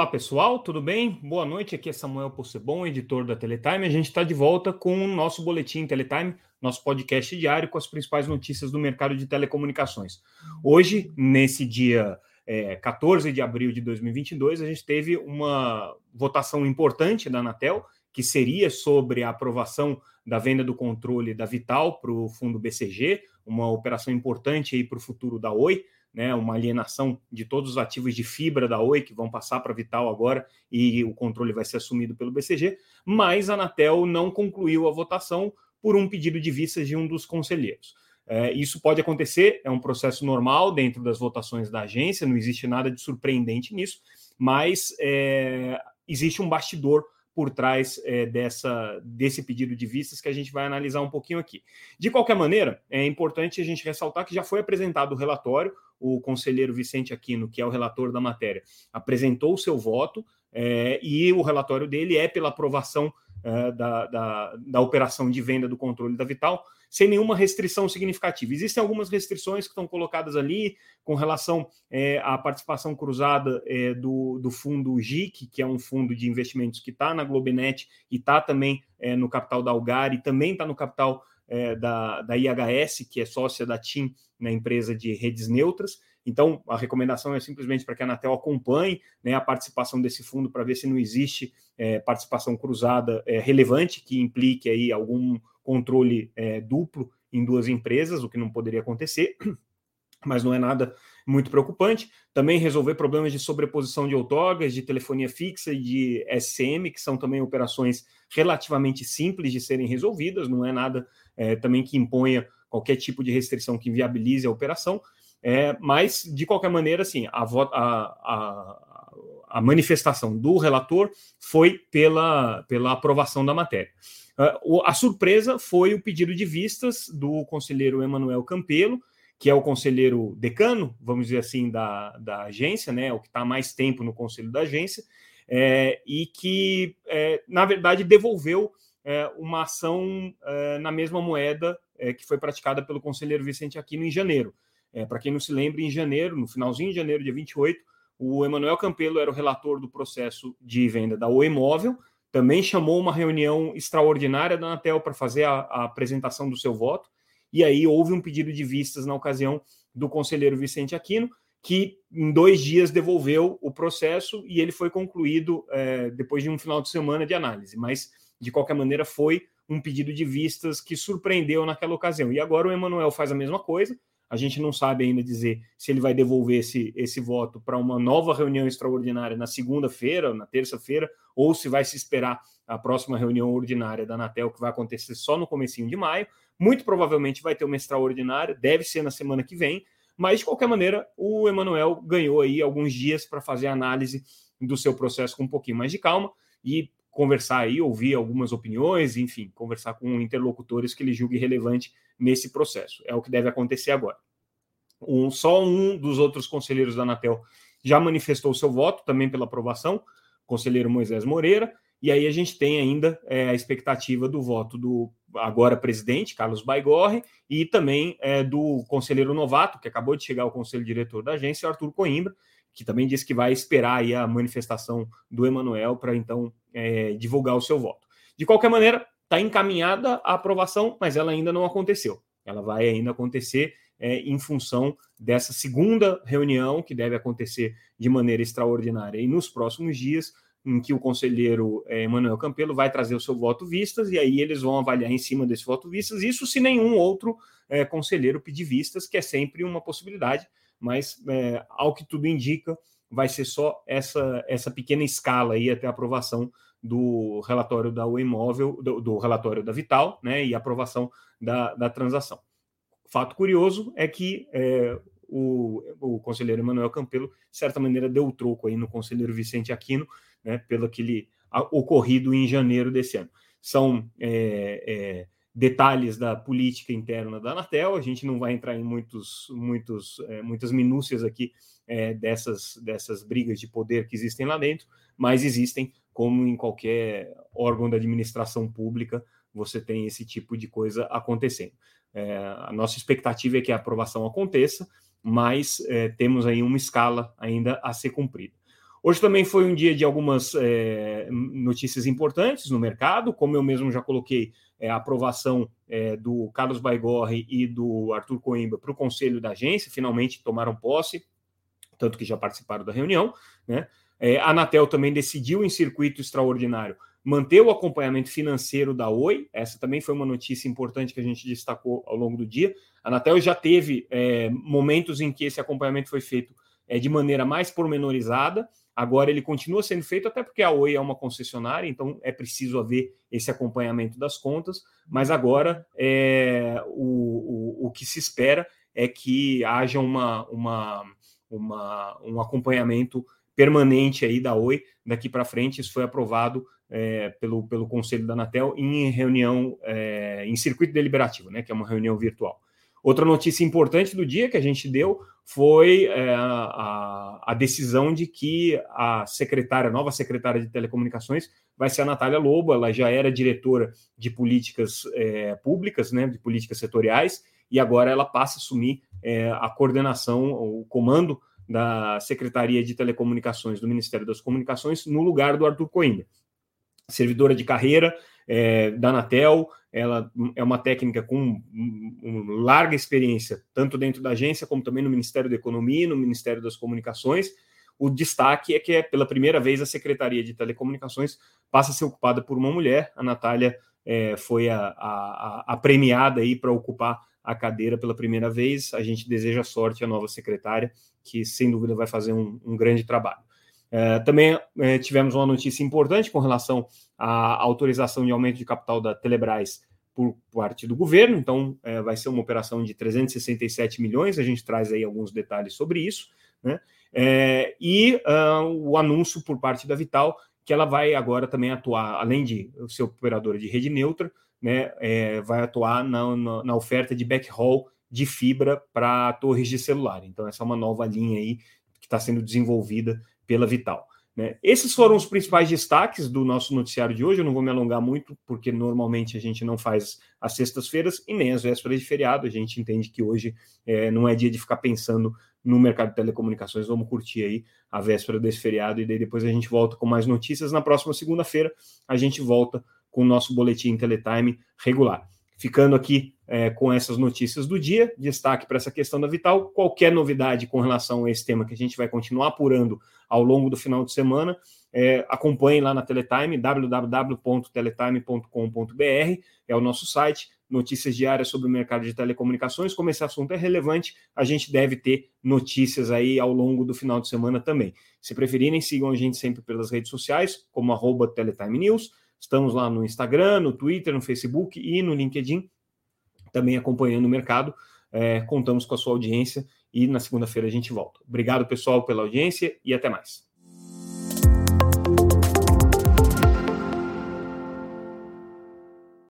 Olá pessoal, tudo bem? Boa noite, aqui é Samuel Possebon, editor da Teletime. A gente está de volta com o nosso boletim Teletime, nosso podcast diário com as principais notícias do mercado de telecomunicações. Hoje, nesse dia é, 14 de abril de 2022, a gente teve uma votação importante da Anatel, que seria sobre a aprovação da venda do controle da Vital para o fundo BCG, uma operação importante para o futuro da Oi né, uma alienação de todos os ativos de fibra da Oi que vão passar para Vital agora e o controle vai ser assumido pelo BCG, mas a Anatel não concluiu a votação por um pedido de vistas de um dos conselheiros. É, isso pode acontecer, é um processo normal dentro das votações da agência, não existe nada de surpreendente nisso, mas é, existe um bastidor por trás é, dessa, desse pedido de vistas que a gente vai analisar um pouquinho aqui. De qualquer maneira, é importante a gente ressaltar que já foi apresentado o relatório, o conselheiro Vicente Aquino, que é o relator da matéria, apresentou o seu voto é, e o relatório dele é pela aprovação é, da, da, da operação de venda do controle da Vital sem nenhuma restrição significativa. Existem algumas restrições que estão colocadas ali com relação é, à participação cruzada é, do, do fundo GIC, que é um fundo de investimentos que está na Globenet e está também é, no capital da Algar e também está no capital é, da, da IHS, que é sócia da TIM na empresa de redes neutras. Então, a recomendação é simplesmente para que a Anatel acompanhe né, a participação desse fundo para ver se não existe é, participação cruzada é, relevante que implique aí algum controle é, duplo em duas empresas, o que não poderia acontecer, mas não é nada muito preocupante. Também resolver problemas de sobreposição de outorgas, de telefonia fixa e de SCM, que são também operações relativamente simples de serem resolvidas, não é nada é, também que imponha qualquer tipo de restrição que viabilize a operação. É, mas, de qualquer maneira, assim, a, a, a, manifestação do relator foi pela, pela aprovação da matéria. Uh, a surpresa foi o pedido de vistas do conselheiro Emanuel Campelo, que é o conselheiro decano, vamos dizer assim, da, da agência, né, o que está mais tempo no conselho da agência, é, e que, é, na verdade, devolveu é, uma ação é, na mesma moeda é, que foi praticada pelo conselheiro Vicente Aquino em janeiro. É, Para quem não se lembra, em janeiro, no finalzinho de janeiro, dia 28, o Emanuel Campelo era o relator do processo de venda da Oi Móvel, também chamou uma reunião extraordinária da Anatel para fazer a, a, apresentação do seu voto, e aí houve um pedido de vistas na ocasião do conselheiro Vicente Aquino, que em dois dias devolveu o processo e ele foi concluído é, depois de um final de semana de análise, mas de qualquer maneira foi um pedido de vistas que surpreendeu naquela ocasião. E agora o Emanuel faz a mesma coisa, a gente não sabe ainda dizer se ele vai devolver esse, esse voto para uma nova reunião extraordinária na segunda-feira, na terça-feira, ou se vai se esperar a próxima reunião ordinária da Anatel, que vai acontecer só no comecinho de maio. Muito provavelmente vai ter uma extraordinária, deve ser na semana que vem, mas de qualquer maneira, o Emanuel ganhou aí alguns dias para fazer a análise do seu processo com um pouquinho mais de calma e conversar aí, ouvir algumas opiniões, enfim, conversar com interlocutores que ele julgue relevante nesse processo. É o que deve acontecer agora. Um, só um dos outros conselheiros da Anatel já manifestou seu voto também pela aprovação, conselheiro Moisés Moreira, e aí a gente tem ainda é, a expectativa do voto do agora presidente, Carlos Baigorre, e também é, do conselheiro novato, que acabou de chegar ao conselho diretor da agência, Arthur Coimbra, que também disse que vai esperar aí a manifestação do Emanuel para então é, divulgar o seu voto. De qualquer maneira, está encaminhada a aprovação, mas ela ainda não aconteceu. Ela vai ainda acontecer é, em função dessa segunda reunião, que deve acontecer de maneira extraordinária e nos próximos dias, em que o conselheiro é, Emanuel Campelo vai trazer o seu voto vistas, e aí eles vão avaliar em cima desse voto vistas, isso se nenhum outro é, conselheiro pedir vistas, que é sempre uma possibilidade, mas é, ao que tudo indica, vai ser só essa, essa pequena escala aí até a aprovação do relatório da Imóvel, do, do, relatório da Vital, né, e aprovação da, da transação. Fato curioso é que é, o, o conselheiro Emanuel Campelo, de certa maneira, deu o troco aí no conselheiro Vicente Aquino, né, pelo aquele ocorrido em janeiro desse ano. São é, é, detalhes da política interna da Anatel, a gente não vai entrar em muitos, muitos, é, muitas minúcias aqui é, dessas, dessas brigas de poder que existem lá dentro, mas existem, como em qualquer órgão da administração pública, você tem esse tipo de coisa acontecendo. É, a nossa expectativa é que a aprovação aconteça, mas temos aí uma escala ainda a ser cumprida. Hoje também foi um dia de algumas é, notícias importantes no mercado, como eu mesmo já coloquei é, a aprovação é, do Carlos Baigorre e do Arthur Coimbra para o conselho da agência, finalmente tomaram posse, tanto que já participaram da reunião. Né? É, a Anatel também decidiu, em circuito extraordinário, manter o acompanhamento financeiro da Oi. Essa também foi uma notícia importante que a gente destacou ao longo do dia. A Anatel já teve momentos em que esse acompanhamento foi feito é, de maneira mais pormenorizada. Agora ele continua sendo feito, até porque a Oi é uma concessionária, então é preciso haver esse acompanhamento das contas, mas agora é, o, o, o que se espera é que haja uma, uma, uma, um acompanhamento permanente aí da Oi daqui para frente. Isso foi aprovado é, pelo, pelo Conselho da Anatel em reunião, é, em circuito deliberativo, né, que é uma reunião virtual. Outra notícia importante do dia que a gente deu foi é, a, a, decisão de que a secretária, a nova secretária de telecomunicações, vai ser a Natália Lobo. Ela já era diretora de políticas é, públicas, né, de políticas setoriais, e agora ela passa a assumir é, a coordenação, o comando da Secretaria de Telecomunicações do Ministério das Comunicações no lugar do Arthur Coimbra. Servidora de carreira é, da Anatel, ela é uma técnica com larga experiência, tanto dentro da agência como também no Ministério da Economia, no Ministério das Comunicações. O destaque é que é pela primeira vez a Secretaria de Telecomunicações passa a ser ocupada por uma mulher. A Natália é, foi a, a, a premiada aí para ocupar a cadeira pela primeira vez. A gente deseja sorte à nova secretária, que sem dúvida vai fazer um, um grande trabalho. É, também é, tivemos uma notícia importante com relação à autorização de aumento de capital da Telebrás por parte do governo, então é, vai ser uma operação de 367 milhões, a gente traz aí alguns detalhes sobre isso, né? É, e uh, o anúncio por parte da Vital que ela vai agora também atuar, além de ser operadora de rede neutra, né, é, vai atuar na, na, na oferta de backhaul de fibra para torres de celular. Então, essa é uma nova linha aí que está sendo desenvolvida pela Vital. Né? Esses foram os principais destaques do nosso noticiário de hoje. Eu não vou me alongar muito, porque normalmente a gente não faz as sextas-feiras e nem as vésperas de feriado. A gente entende que hoje é, não é dia de ficar pensando no mercado de telecomunicações. Vamos curtir aí a véspera desse feriado e daí depois a gente volta com mais notícias. Na próxima segunda-feira a gente volta com o nosso boletim Teletime regular. Ficando aqui é, com essas notícias do dia, destaque para essa questão da Vital. Qualquer novidade com relação a esse tema que a gente vai continuar apurando ao longo do final de semana, é, acompanhe lá na Teletime, www.teletime.com.br, é o nosso site, notícias diárias sobre o mercado de telecomunicações. Como esse assunto é relevante, a gente deve ter notícias aí ao longo do final de semana também. Se preferirem, sigam a gente sempre pelas redes sociais, como arroba Teletime News. Estamos lá no Instagram, no Twitter, no Facebook e no LinkedIn, também acompanhando o mercado. É, contamos com a sua audiência e na segunda-feira a gente volta. Obrigado, pessoal, pela audiência e até mais.